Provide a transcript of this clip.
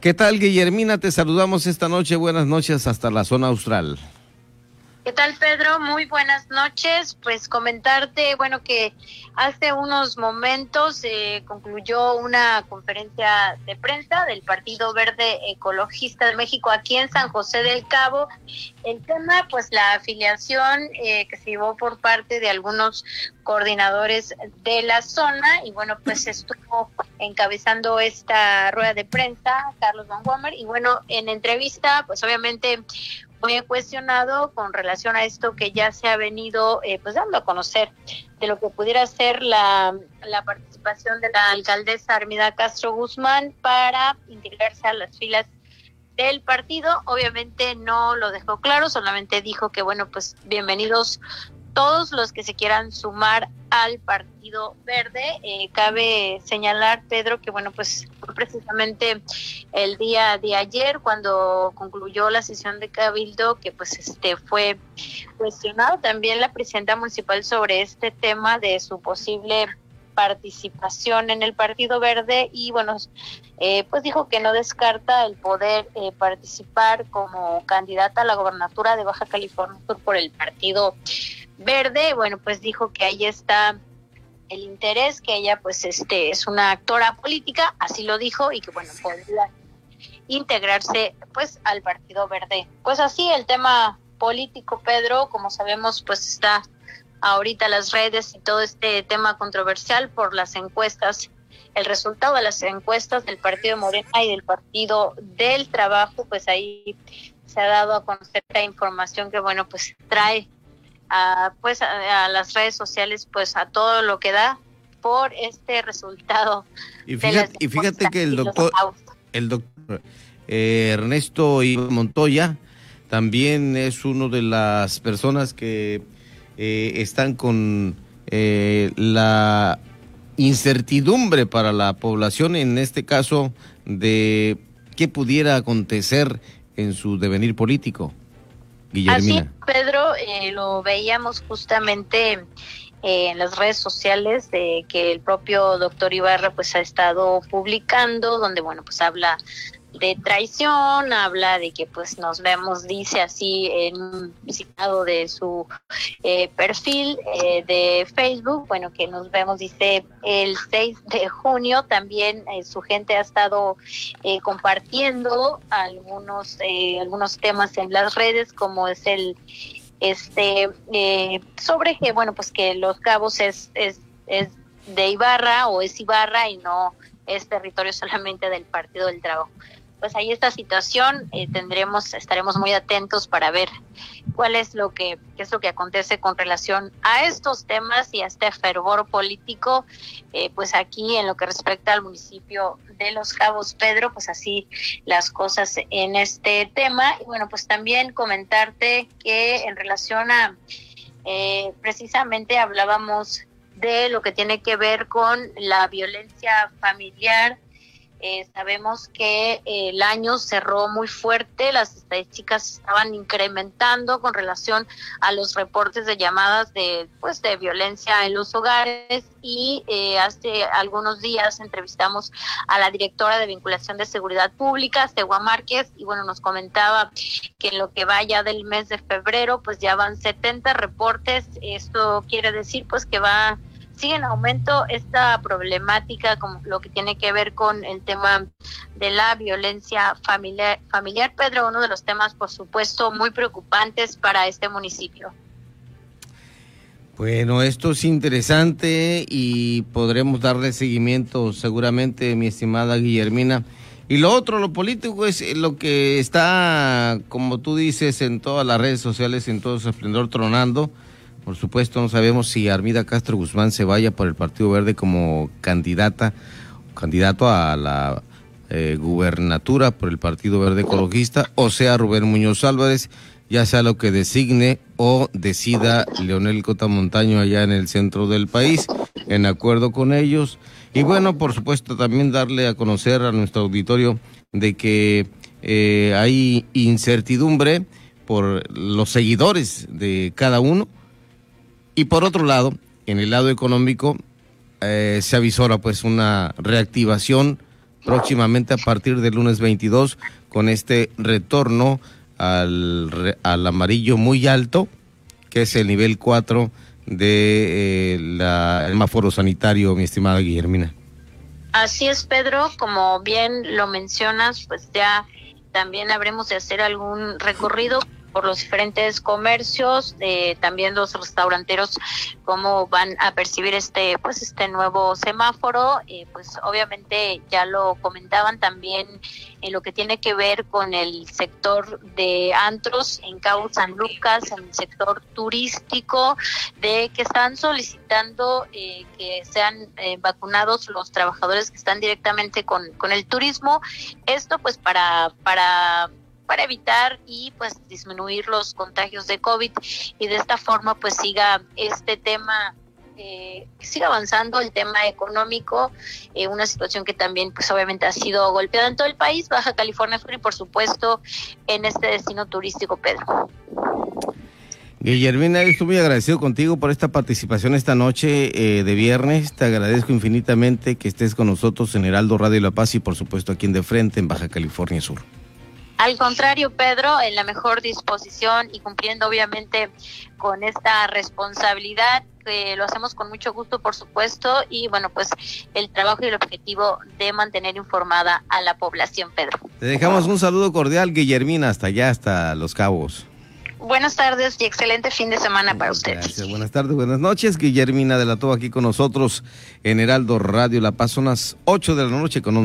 ¿Qué tal, Guillermina? Te saludamos esta noche. Buenas noches hasta la zona austral. ¿Qué tal, Pedro? Muy buenas noches. Pues comentarte, bueno, que hace unos momentos eh, concluyó una conferencia de prensa del Partido Verde Ecologista de México aquí en San José del Cabo. El tema, pues la afiliación eh, que se llevó por parte de algunos coordinadores de la zona y bueno, pues estuvo encabezando esta rueda de prensa Carlos Van Wammer y bueno, en entrevista, pues obviamente muy cuestionado con relación a esto que ya se ha venido eh, pues dando a conocer de lo que pudiera ser la, la participación de la alcaldesa Armida Castro Guzmán para integrarse a las filas del partido. Obviamente no lo dejó claro, solamente dijo que bueno, pues bienvenidos todos los que se quieran sumar al Partido Verde. Eh, cabe señalar, Pedro, que bueno, pues precisamente el día de ayer, cuando concluyó la sesión de Cabildo, que pues este fue cuestionado también la presidenta municipal sobre este tema de su posible participación en el Partido Verde y bueno, eh, pues dijo que no descarta el poder eh, participar como candidata a la gobernatura de Baja California por el Partido Verde. Bueno, pues dijo que ahí está el interés, que ella pues este es una actora política, así lo dijo y que bueno, podría integrarse pues al Partido Verde. Pues así el tema político, Pedro, como sabemos, pues está ahorita las redes y todo este tema controversial por las encuestas, el resultado de las encuestas del Partido Morena y del Partido del Trabajo, pues ahí se ha dado a conocer la información que, bueno, pues trae a, pues a, las redes sociales, pues a todo lo que da por este resultado. Y fíjate, y fíjate que el doctor, el doctor eh, Ernesto Montoya también es uno de las personas que eh, están con eh, la incertidumbre para la población, en este caso, de qué pudiera acontecer en su devenir político. Guillermina. Así, Pedro, eh, lo veíamos justamente en las redes sociales de que el propio doctor Ibarra pues ha estado publicando donde bueno pues habla de traición, habla de que pues nos vemos, dice así en un citado de su eh, perfil eh, de Facebook, bueno, que nos vemos, dice el 6 de junio, también eh, su gente ha estado compartiendo algunos, algunos temas en las redes, como es el, este, sobre que, bueno, pues que Los Cabos es, es, es de Ibarra o es Ibarra y no es territorio solamente del Partido del Trabajo. Pues ahí esta situación eh, tendremos estaremos muy atentos para ver cuál es lo que qué es lo que acontece con relación a estos temas y a este fervor político eh, pues aquí en lo que respecta al municipio de Los Cabos. Pedro pues así las cosas en este tema. Y bueno pues también comentarte que en relación a eh, precisamente hablábamos de lo que tiene que ver con la violencia familiar eh, sabemos que eh, el año cerró muy fuerte, las estadísticas estaban incrementando con relación a los reportes de llamadas de pues de violencia en los hogares y eh, hace algunos días entrevistamos a la directora de vinculación de seguridad pública, Segua Márquez, y bueno, nos comentaba que en lo que vaya del mes de febrero pues ya van 70 reportes, esto quiere decir pues que va sigue en aumento esta problemática, como lo que tiene que ver con el tema de la violencia familiar, Pedro, uno de los temas, por supuesto, muy preocupantes para este municipio. Bueno, esto es interesante y podremos darle seguimiento seguramente, mi estimada Guillermina. Y lo otro, lo político, es lo que está, como tú dices, en todas las redes sociales, en todo su esplendor tronando por supuesto, no sabemos si Armida Castro Guzmán se vaya por el Partido Verde como candidata, candidato a la eh, gubernatura por el Partido Verde Ecologista, o sea Rubén Muñoz Álvarez, ya sea lo que designe o decida Leonel Cotamontaño allá en el centro del país, en acuerdo con ellos. Y bueno, por supuesto, también darle a conocer a nuestro auditorio de que eh, hay incertidumbre por los seguidores de cada uno y por otro lado, en el lado económico, eh, se avisora pues una reactivación próximamente a partir del lunes 22 con este retorno al, al amarillo muy alto, que es el nivel 4 de eh, semáforo sanitario, mi estimada Guillermina. Así es, Pedro, como bien lo mencionas, pues ya también habremos de hacer algún recorrido por los diferentes comercios, eh, también los restauranteros, cómo van a percibir este, pues este nuevo semáforo, eh, pues obviamente ya lo comentaban también en lo que tiene que ver con el sector de antros en Cabo San Lucas, en el sector turístico, de que están solicitando eh, que sean vacunados los trabajadores que están directamente con, con el turismo. Esto pues para, para para evitar y pues disminuir los contagios de COVID y de esta forma pues siga este tema eh, siga avanzando el tema económico, eh, una situación que también pues obviamente ha sido golpeada en todo el país, Baja California Sur y por supuesto en este destino turístico, Pedro. Guillermina, estoy muy agradecido contigo por esta participación esta noche eh, de viernes. Te agradezco infinitamente que estés con nosotros en Heraldo Radio La Paz y por supuesto aquí en De Frente en Baja California Sur. Al contrario, Pedro, en la mejor disposición y cumpliendo obviamente con esta responsabilidad, que lo hacemos con mucho gusto, por supuesto, y bueno, pues el trabajo y el objetivo de mantener informada a la población, Pedro. Te dejamos un saludo cordial, Guillermina, hasta allá, hasta Los Cabos. Buenas tardes y excelente fin de semana para ustedes. Gracias. Buenas tardes, buenas noches. Guillermina de la Toba aquí con nosotros en Heraldo Radio La Paz, son las 8 de la noche con